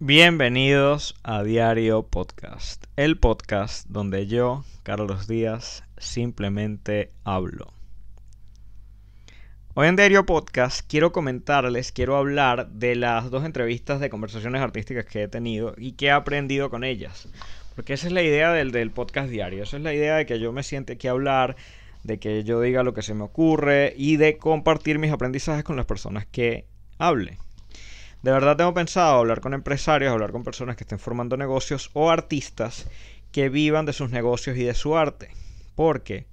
Bienvenidos a Diario Podcast, el podcast donde yo, Carlos Díaz, simplemente hablo. Hoy en Diario Podcast quiero comentarles, quiero hablar de las dos entrevistas de conversaciones artísticas que he tenido y que he aprendido con ellas. Porque esa es la idea del, del podcast diario, esa es la idea de que yo me siente aquí a hablar, de que yo diga lo que se me ocurre y de compartir mis aprendizajes con las personas que hable. De verdad tengo pensado hablar con empresarios, hablar con personas que estén formando negocios o artistas que vivan de sus negocios y de su arte. Porque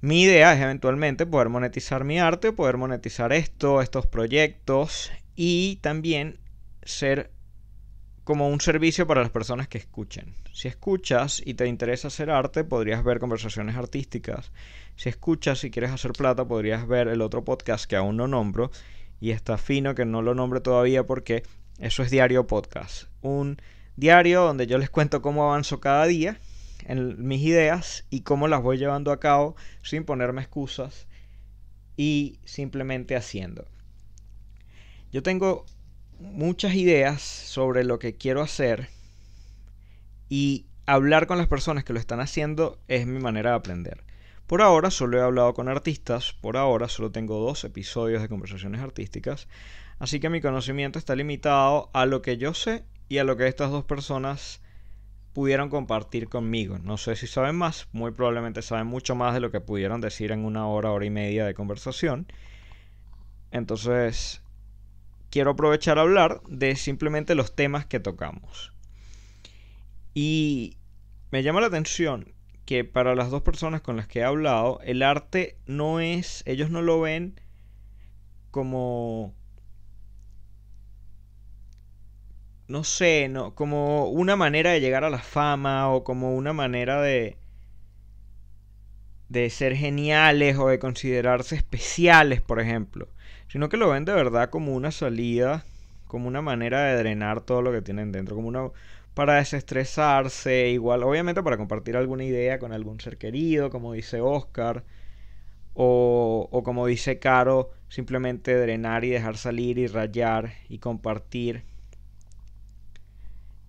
mi idea es eventualmente poder monetizar mi arte, poder monetizar esto, estos proyectos y también ser como un servicio para las personas que escuchen. Si escuchas y te interesa hacer arte, podrías ver conversaciones artísticas. Si escuchas y quieres hacer plata, podrías ver el otro podcast que aún no nombro y está fino que no lo nombre todavía porque eso es Diario Podcast. Un diario donde yo les cuento cómo avanzo cada día en mis ideas y cómo las voy llevando a cabo sin ponerme excusas y simplemente haciendo. Yo tengo muchas ideas sobre lo que quiero hacer y hablar con las personas que lo están haciendo es mi manera de aprender. Por ahora solo he hablado con artistas, por ahora solo tengo dos episodios de conversaciones artísticas, así que mi conocimiento está limitado a lo que yo sé y a lo que estas dos personas pudieron compartir conmigo. No sé si saben más, muy probablemente saben mucho más de lo que pudieron decir en una hora, hora y media de conversación. Entonces, quiero aprovechar a hablar de simplemente los temas que tocamos. Y me llama la atención que para las dos personas con las que he hablado, el arte no es, ellos no lo ven como no sé, no, como una manera de llegar a la fama o como una manera de de ser geniales o de considerarse especiales, por ejemplo, sino que lo ven de verdad como una salida, como una manera de drenar todo lo que tienen dentro, como una para desestresarse, igual, obviamente para compartir alguna idea con algún ser querido, como dice Oscar, o, como dice Caro, simplemente drenar y dejar salir y rayar y compartir.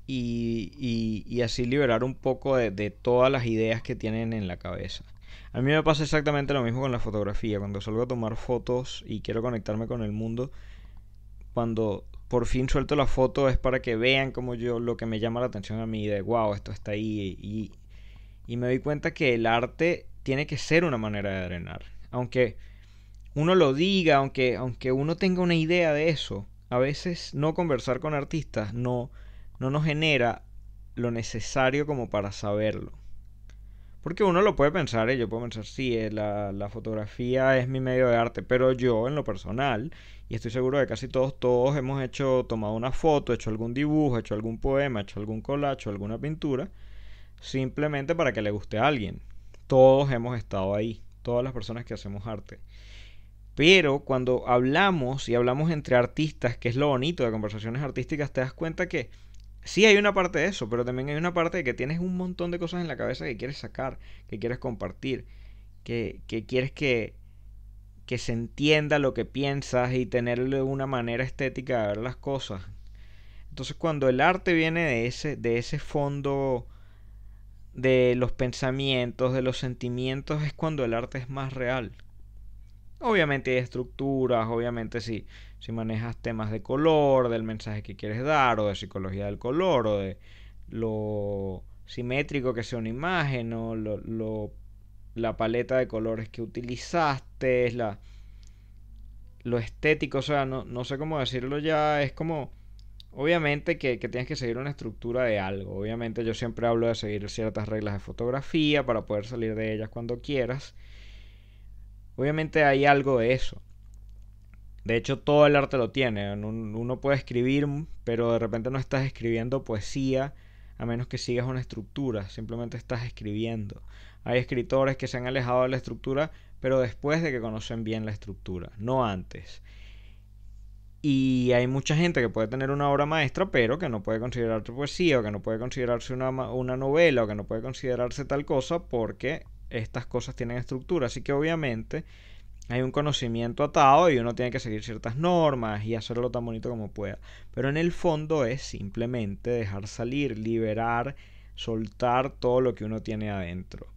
Y, y, y así liberar un poco de, de todas las ideas que tienen en la cabeza. A mí me pasa exactamente lo mismo con la fotografía. Cuando salgo a tomar fotos y quiero conectarme con el mundo, cuando por fin suelto la foto es para que vean como yo lo que me llama la atención a mí de wow, esto está ahí y, y me doy cuenta que el arte tiene que ser una manera de drenar. Aunque uno lo diga, aunque, aunque uno tenga una idea de eso, a veces no conversar con artistas no, no nos genera lo necesario como para saberlo. Porque uno lo puede pensar, y yo puedo pensar, sí, eh, la, la, fotografía es mi medio de arte, pero yo en lo personal, y estoy seguro de que casi todos, todos hemos hecho, tomado una foto, hecho algún dibujo, hecho algún poema, hecho algún collage, alguna pintura, simplemente para que le guste a alguien. Todos hemos estado ahí, todas las personas que hacemos arte. Pero cuando hablamos y hablamos entre artistas, que es lo bonito de conversaciones artísticas, te das cuenta que Sí hay una parte de eso, pero también hay una parte de que tienes un montón de cosas en la cabeza que quieres sacar, que quieres compartir, que, que quieres que, que se entienda lo que piensas y tenerle una manera estética de ver las cosas. Entonces cuando el arte viene de ese, de ese fondo de los pensamientos, de los sentimientos, es cuando el arte es más real. Obviamente hay estructuras, obviamente sí si manejas temas de color, del mensaje que quieres dar, o de psicología del color, o de lo simétrico que sea una imagen, o lo, la paleta de colores que utilizaste, la, lo estético, o sea, no, no sé cómo decirlo ya, es como... Obviamente que, que, tienes que seguir una estructura de algo. Obviamente yo siempre hablo de seguir ciertas reglas de fotografía para poder salir de ellas cuando quieras. Obviamente hay algo de eso. De hecho, todo el arte lo tiene. Uno puede escribir, pero de repente no estás escribiendo poesía a menos que sigas una estructura. Simplemente estás escribiendo. Hay escritores que se han alejado de la estructura, pero después de que conocen bien la estructura, no antes. Y hay mucha gente que puede tener una obra maestra, pero que no puede considerarse poesía, o que no puede considerarse una, novela, o que no puede considerarse tal cosa, porque estas cosas tienen estructura. Así que obviamente hay un conocimiento atado y uno tiene que seguir ciertas normas y hacerlo tan bonito como pueda. Pero en el fondo es simplemente dejar salir, liberar, soltar todo lo que uno tiene adentro.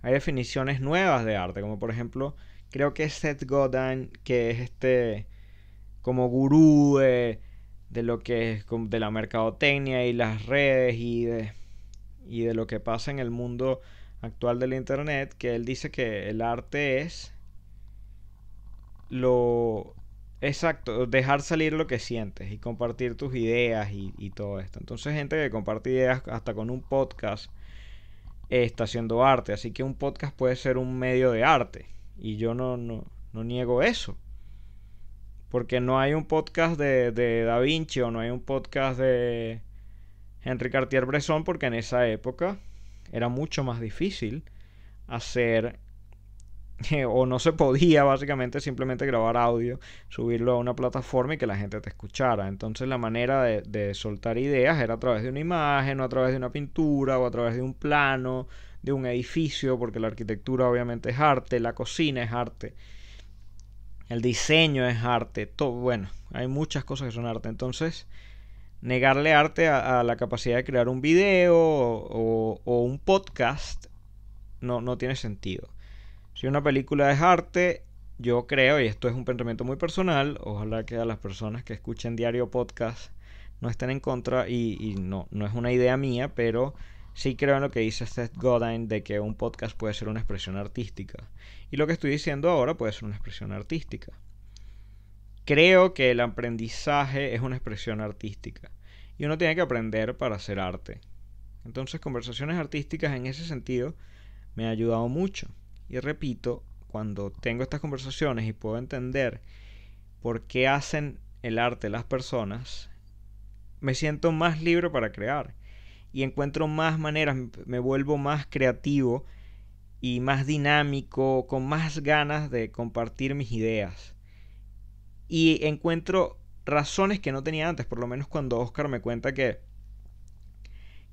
Hay definiciones nuevas de arte, como por ejemplo, creo que Seth Godin, que es este como gurú de, de lo que es de la mercadotecnia y las redes y de, y de lo que pasa en el mundo actual del internet, que él dice que el arte es lo exacto, dejar salir lo que sientes y compartir tus ideas y, y todo esto. Entonces gente que comparte ideas hasta con un podcast está haciendo arte, así que un podcast puede ser un medio de arte y yo no, no, no niego eso. Porque no hay un podcast de, de Da Vinci o no hay un podcast de Henry Cartier-Bresson porque en esa época era mucho más difícil hacer o no se podía básicamente simplemente grabar audio, subirlo a una plataforma y que la gente te escuchara. Entonces la manera de, soltar ideas era a través de una imagen o a través de una pintura o a través de un plano, de un edificio, porque la arquitectura obviamente es arte, la cocina es arte. El diseño es arte, todo, bueno, hay muchas cosas que son arte. Entonces, negarle arte a, la capacidad de crear un video o, un podcast no, no tiene sentido. Si una película es arte, yo creo, y esto es un pensamiento muy personal, ojalá que a las personas que escuchen diario podcast no estén en contra, y, no, no es una idea mía, pero sí creo en lo que dice Seth Godin de que un podcast puede ser una expresión artística. Y lo que estoy diciendo ahora puede ser una expresión artística. Creo que el aprendizaje es una expresión artística. Y uno tiene que aprender para hacer arte. Entonces, conversaciones artísticas en ese sentido me ha ayudado mucho. Y repito, cuando tengo estas conversaciones y puedo entender por qué hacen el arte las personas, me siento más libre para crear y encuentro más maneras, me vuelvo más creativo y más dinámico, con más ganas de compartir mis ideas. Y encuentro razones que no tenía antes, por lo menos cuando Oscar me cuenta que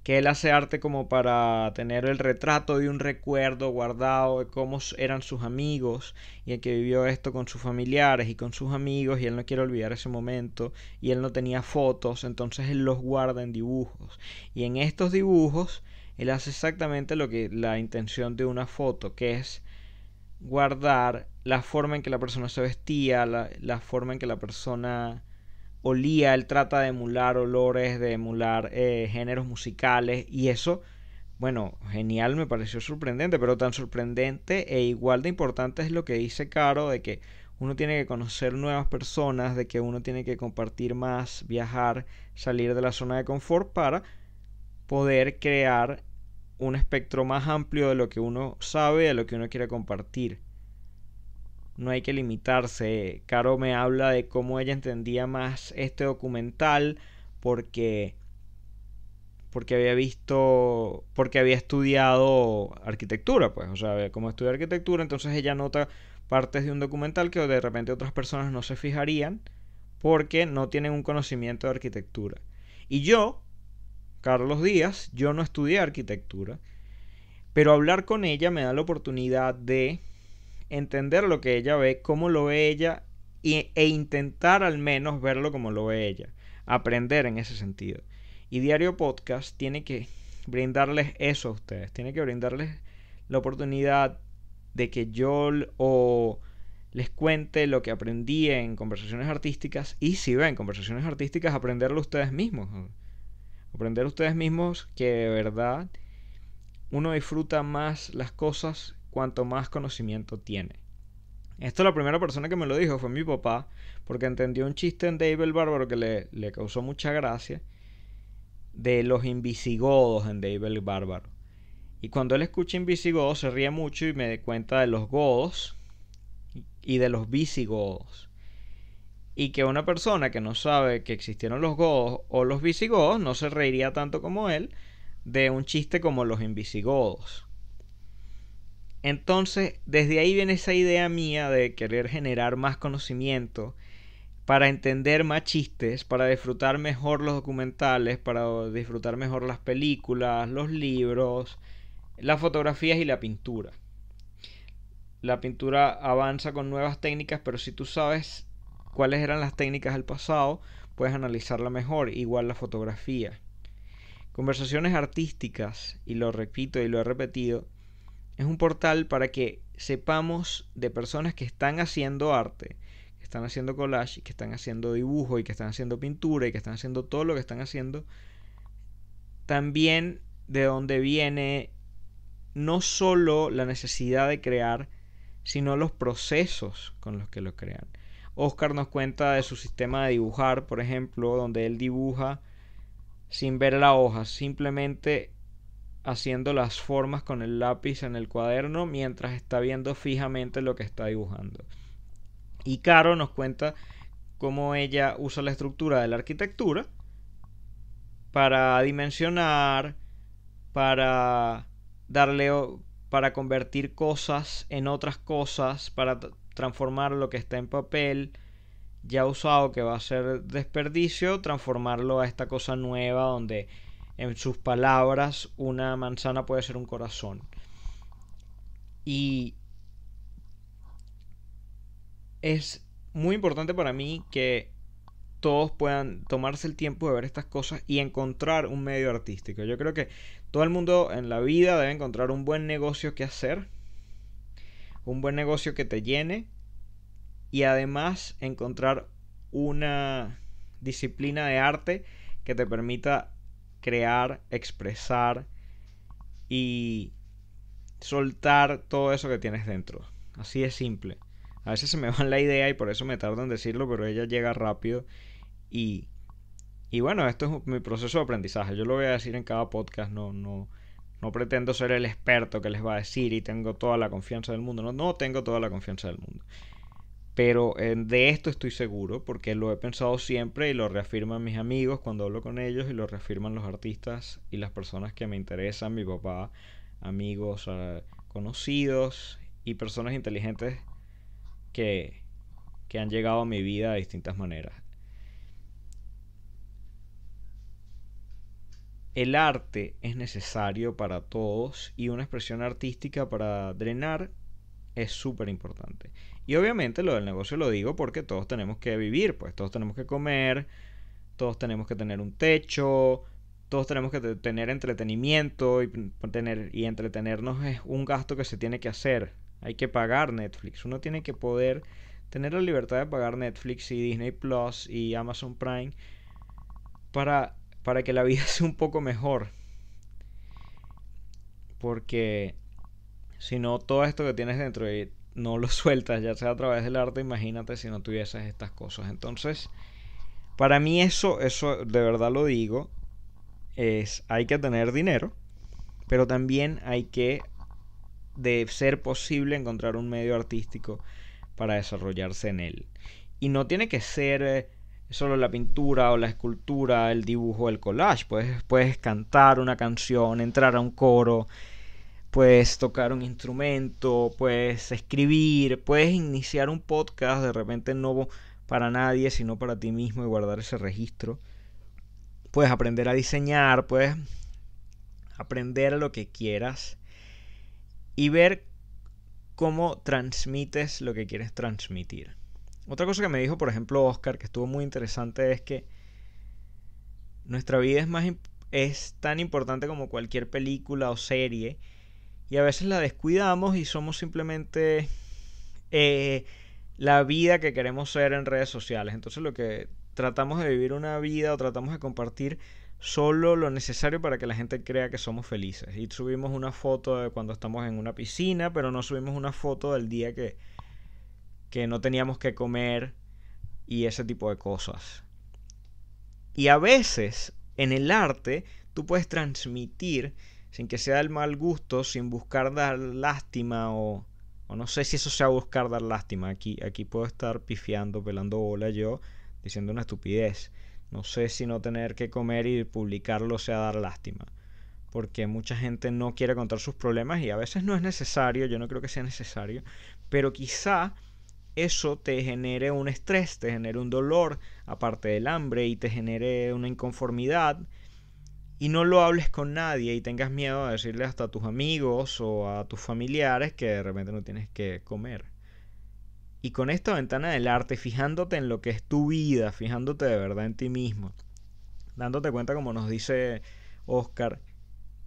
que él hace arte como para tener el retrato de un recuerdo guardado de cómo eran sus amigos y el que vivió esto con sus familiares y con sus amigos y él no quiere olvidar ese momento y él no tenía fotos, entonces él los guarda en dibujos. Y en estos dibujos él hace exactamente lo que la intención de una foto, que es guardar la forma en que la persona se vestía, la, la forma en que la persona olía, él trata de emular olores, de emular eh, géneros musicales y eso, bueno, genial, me pareció sorprendente, pero tan sorprendente e igual de importante es lo que dice Caro de que uno tiene que conocer nuevas personas, de que uno tiene que compartir más, viajar, salir de la zona de confort para poder crear un espectro más amplio de lo que uno sabe, de lo que uno quiere compartir no hay que limitarse. Caro me habla de cómo ella entendía más este documental porque porque había visto porque había estudiado arquitectura, pues, o sea, como estudió arquitectura, entonces ella nota partes de un documental que de repente otras personas no se fijarían porque no tienen un conocimiento de arquitectura. Y yo, Carlos Díaz, yo no estudié arquitectura, pero hablar con ella me da la oportunidad de entender lo que ella ve, cómo lo ve ella e intentar al menos verlo como lo ve ella. Aprender en ese sentido. Y Diario Podcast tiene que brindarles eso a ustedes. Tiene que brindarles la oportunidad de que yo o les cuente lo que aprendí en conversaciones artísticas y si ven conversaciones artísticas aprenderlo ustedes mismos. Aprender ustedes mismos que de verdad uno disfruta más las cosas cuanto más conocimiento tiene. Esto la primera persona que me lo dijo fue mi papá, porque entendió un chiste en David el Bárbaro que le, causó mucha gracia de los invisigodos en David el Bárbaro. Y cuando él escucha invisigodos se ríe mucho y me da cuenta de los godos y de los visigodos. Y que una persona que no sabe que existieron los godos o los visigodos no se reiría tanto como él de un chiste como los invisigodos. Entonces, desde ahí viene esa idea mía de querer generar más conocimiento para entender más chistes, para disfrutar mejor los documentales, para disfrutar mejor las películas, los libros, las fotografías y la pintura. la pintura avanza con nuevas técnicas, pero si tú sabes cuáles eran las técnicas del pasado, puedes analizarla mejor, igual la fotografía. Conversaciones artísticas, y lo repito y lo he repetido, es un portal para que sepamos de personas que están haciendo arte, que están haciendo collage, que están haciendo dibujo y que están haciendo pintura y que están haciendo todo lo que están haciendo, también de dónde viene no solo la necesidad de crear, sino los procesos con los que lo crean. Oscar nos cuenta de su sistema de dibujar, por ejemplo, donde él dibuja sin ver la hoja, simplemente haciendo las formas con el lápiz en el cuaderno mientras está viendo fijamente lo que está dibujando. Y Caro nos cuenta cómo ella usa la estructura de la arquitectura para dimensionar, para darle para convertir cosas en otras cosas, para transformar lo que está en papel ya usado que va a ser desperdicio, transformarlo a esta cosa nueva donde en sus palabras una manzana puede ser un corazón. Y es muy importante para mí que todos puedan tomarse el tiempo de ver estas cosas y encontrar un medio artístico. Yo creo que todo el mundo en la vida debe encontrar un buen negocio que hacer, un buen negocio que te llene y además encontrar una disciplina de arte que te permita crear, expresar y soltar todo eso que tienes dentro. Así de simple. A veces se me va la idea y por eso me tardo en decirlo, pero ella llega rápido y, y bueno, esto es mi proceso de aprendizaje. Yo lo voy a decir en cada podcast, no, no, no pretendo ser el experto que les va a decir y tengo toda la confianza del mundo. No, no tengo toda la confianza del mundo. Pero eh, de esto estoy seguro porque lo he pensado siempre y lo reafirman mis amigos cuando hablo con ellos y lo reafirman los artistas y las personas que me interesan, mi papá, amigos, ah, conocidos y personas inteligentes que, que han llegado a mi vida de distintas maneras. El arte es necesario para todos y una expresión artística para drenar es súper importante. Y obviamente lo del negocio lo digo porque todos tenemos que vivir, pues todos tenemos que comer, todos tenemos que tener un techo, todos tenemos que tener entretenimiento y, tener, y entretenernos es un gasto que se tiene que hacer. Hay que pagar Netflix. Uno tiene que poder tener la libertad de pagar Netflix y Disney Plus y Amazon Prime para, para que la vida sea un poco mejor. Porque si no, todo esto que tienes dentro de no lo sueltas, ya sea a través del arte, imagínate si no tuvieses estas cosas. Entonces, para mí eso, eso de verdad lo digo, es hay que tener dinero, pero también hay que, de ser posible, encontrar un medio artístico para desarrollarse en él. Y no tiene que ser eh, solo la pintura o la escultura, el dibujo, el collage. Puedes, puedes cantar una canción, entrar a un coro, puedes tocar un instrumento, puedes escribir, puedes iniciar un podcast de repente no para nadie, sino para ti mismo y guardar ese registro. Puedes aprender a diseñar, puedes aprender lo que quieras y ver cómo transmites lo que quieres transmitir. Otra cosa que me dijo, por ejemplo, Oscar, que estuvo muy interesante, es que nuestra vida es, más, es tan importante como cualquier película o serie y a veces la descuidamos y somos simplemente eh, la vida que queremos ser en redes sociales. Entonces lo que tratamos de vivir una vida o tratamos de compartir solo lo necesario para que la gente crea que somos felices. Y subimos una foto de cuando estamos en una piscina, pero no subimos una foto del día que, que no teníamos que comer y ese tipo de cosas. Y a veces en el arte tú puedes transmitir sin que sea del mal gusto, sin buscar dar lástima o, o no sé si eso sea buscar dar lástima. Aquí, aquí puedo estar pifiando, pelando bola yo, diciendo una estupidez. No sé si no tener que comer y publicarlo sea dar lástima. Porque mucha gente no quiere contar sus problemas y a veces no es necesario, yo no creo que sea necesario, pero quizá eso te genere un estrés, te genere un dolor, aparte del hambre, y te genere una inconformidad y no lo hables con nadie y tengas miedo a decirle hasta a tus amigos o a tus familiares que de repente no tienes que comer. Y con esta ventana del arte, fijándote en lo que es tu vida, fijándote de verdad en ti mismo, dándote cuenta, como nos dice Oscar,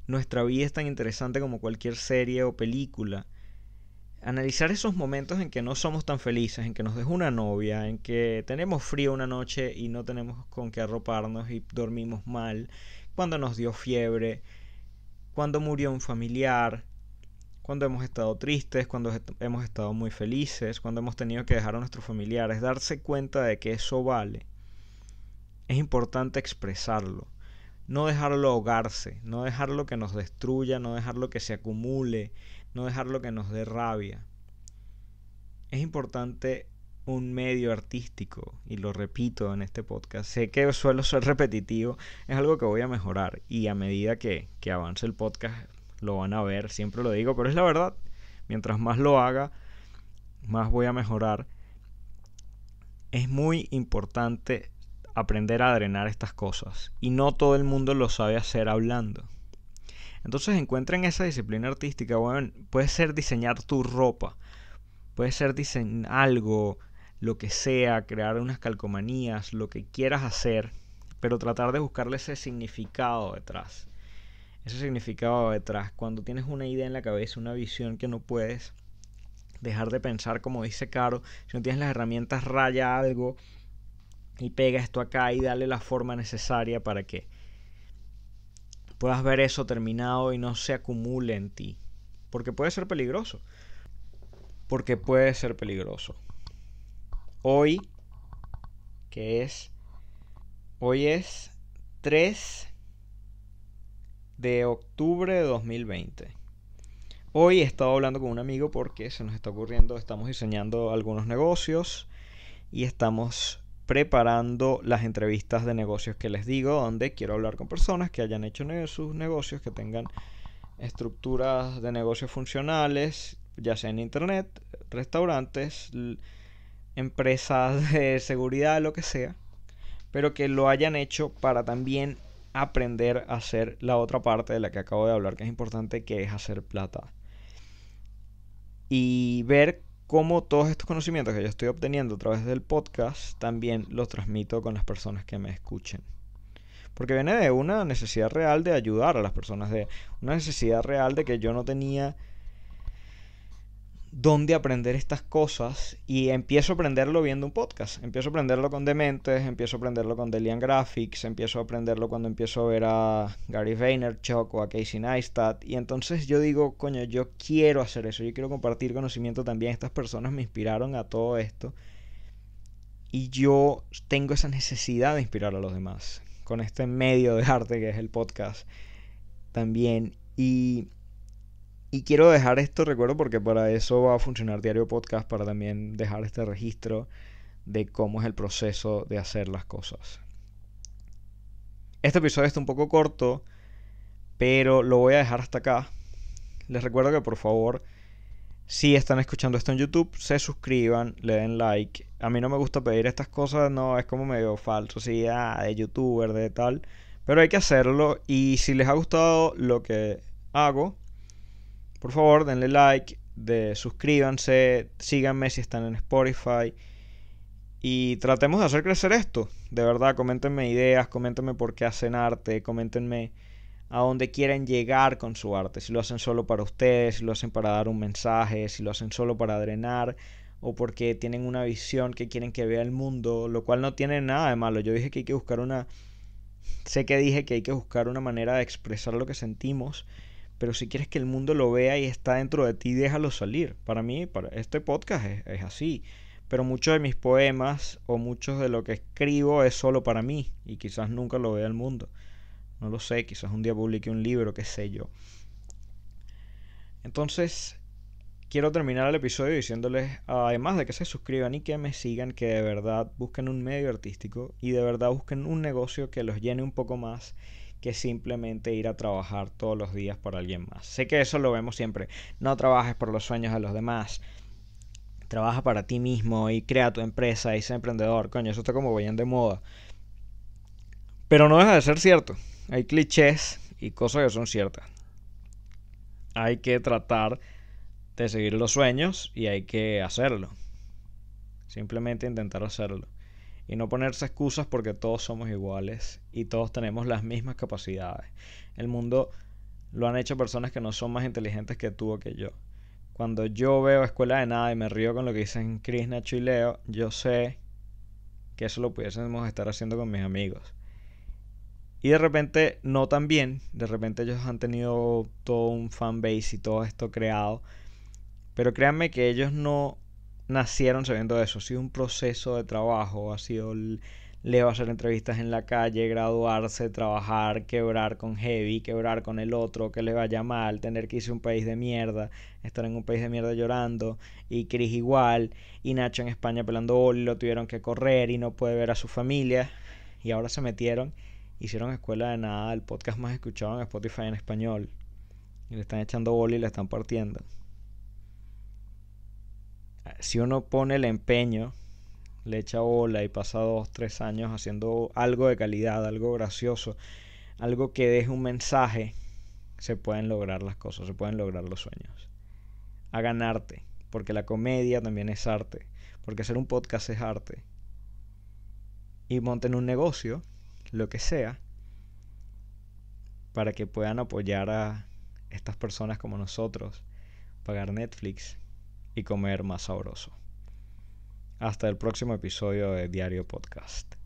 nuestra vida es tan interesante como cualquier serie o película. Analizar esos momentos en que no somos tan felices, en que nos dejó una novia, en que tenemos frío una noche y no tenemos con qué arroparnos y dormimos mal, cuando nos dio fiebre, cuando murió un familiar, cuando hemos estado tristes, cuando hemos estado muy felices, cuando hemos tenido que dejar a nuestros familiares, darse cuenta de que eso vale. Es importante expresarlo, no dejarlo ahogarse, no dejarlo que nos destruya, no dejarlo que se acumule, no dejarlo que nos dé rabia. Es importante un medio artístico, y lo repito en este podcast, sé que suelo ser repetitivo, es algo que voy a mejorar y a medida que, que avance el podcast lo van a ver, siempre lo digo, pero es la verdad, mientras más lo haga, más voy a mejorar. Es muy importante aprender a drenar estas cosas y no todo el mundo lo sabe hacer hablando. Entonces encuentren esa disciplina artística, bueno, puede ser diseñar tu ropa, puede ser diseñar algo, lo que sea, crear unas calcomanías, lo que quieras hacer, pero tratar de buscarle ese significado detrás. Ese significado detrás. Cuando tienes una idea en la cabeza, una visión que no puedes dejar de pensar, como dice Caro, si no tienes las herramientas, raya algo y pega esto acá y dale la forma necesaria para que puedas ver eso terminado y no se acumule en ti. Porque puede ser peligroso. Porque puede ser peligroso hoy, que es, hoy es 3 de octubre de 2020. Hoy he estado hablando con un amigo porque se nos está ocurriendo, estamos diseñando algunos negocios y estamos preparando las entrevistas de negocios que les digo, donde quiero hablar con personas que hayan hecho sus negocios, que tengan estructuras de negocios funcionales, ya sea en internet, restaurantes, empresas de seguridad, lo que sea, pero que lo hayan hecho para también aprender a hacer la otra parte de la que acabo de hablar, que es importante, que es hacer plata. Y ver cómo todos estos conocimientos que yo estoy obteniendo a través del podcast también los transmito con las personas que me escuchen. Porque viene de una necesidad real de ayudar a las personas, de una necesidad real de que yo no tenía dónde aprender estas cosas y empiezo a aprenderlo viendo un podcast. Empiezo a aprenderlo con Dementes, empiezo a aprenderlo con Delian Graphics, empiezo a aprenderlo cuando empiezo a ver a Gary Vaynerchuk o a Casey Neistat y entonces yo digo, coño, yo quiero hacer eso, yo quiero compartir conocimiento también. Estas personas me inspiraron a todo esto y yo tengo esa necesidad de inspirar a los demás con este medio de arte que es el podcast también y y quiero dejar esto recuerdo porque para eso va a funcionar Diario Podcast, para también dejar este registro de cómo es el proceso de hacer las cosas. Este episodio está un poco corto, pero lo voy a dejar hasta acá. Les recuerdo que por favor, si están escuchando esto en YouTube, se suscriban, le den like. A mí no me gusta pedir estas cosas, no, es como medio falso, sí, ah, de youtuber, de tal. Pero hay que hacerlo y si les ha gustado lo que hago, por favor, denle like, suscríbanse, síganme si están en Spotify. Y tratemos de hacer crecer esto. De verdad, coméntenme ideas, coméntenme por qué hacen arte, coméntenme a dónde quieren llegar con su arte. Si lo hacen solo para ustedes, si lo hacen para dar un mensaje, si lo hacen solo para drenar o porque tienen una visión que quieren que vea el mundo, lo cual no tiene nada de malo. Yo dije que hay que buscar una... Sé que dije que hay que buscar una manera de expresar lo que sentimos pero si quieres que el mundo lo vea y está dentro de ti, déjalo salir. Para mí, para este podcast es, así. Pero muchos de mis poemas o muchos de lo que escribo es solo para mí y quizás nunca lo vea el mundo. No lo sé, quizás un día publique un libro, qué sé yo. Entonces, quiero terminar el episodio diciéndoles, además de que se suscriban y que me sigan, que de verdad busquen un medio artístico y de verdad busquen un negocio que los llene un poco más que simplemente ir a trabajar todos los días por alguien más. Sé que eso lo vemos siempre. No trabajes por los sueños de los demás. Trabaja para ti mismo y crea tu empresa y sé emprendedor. Coño, eso está como bien de moda. Pero no deja de ser cierto. hay clichés y cosas que son ciertas. Hay que tratar de seguir los sueños y hay que hacerlo. Simplemente intentar hacerlo. Y no ponerse excusas porque todos somos iguales y todos tenemos las mismas capacidades. El mundo lo han hecho personas que no son más inteligentes que tú o que yo. Cuando yo veo Escuela de Nada y me río con lo que dicen Chris, Nacho y yo sé que eso lo pudiésemos estar haciendo con mis amigos. Y de repente no tan bien, de repente ellos han tenido todo un fanbase y todo esto creado. Pero créanme que ellos no nacieron sabiendo eso. Ha sido un proceso de trabajo. Ha sido Leo hacer entrevistas en la calle, graduarse, trabajar, quebrar con Heavy, quebrar con el otro, que le vaya mal, tener que irse a un país de mierda, estar en un país de mierda llorando, y Chris igual, y Nacho en España pelando boli, lo tuvieron que correr y no puede ver a su familia, y ahora se metieron, hicieron Escuela de Nada, el podcast más escuchado en Spotify en español, y le están echando boli y le están partiendo si uno pone el empeño, le echa bola y pasa dos, tres años haciendo algo de calidad, algo gracioso, algo que deje un mensaje, se pueden lograr las cosas, se pueden lograr los sueños. Hagan arte, porque la comedia también es arte, porque hacer un podcast es arte. Y monten un negocio, lo que sea, para que puedan apoyar a estas personas como nosotros, pagar Netflix, y comer más sabroso. Hasta el próximo episodio de Diario Podcast.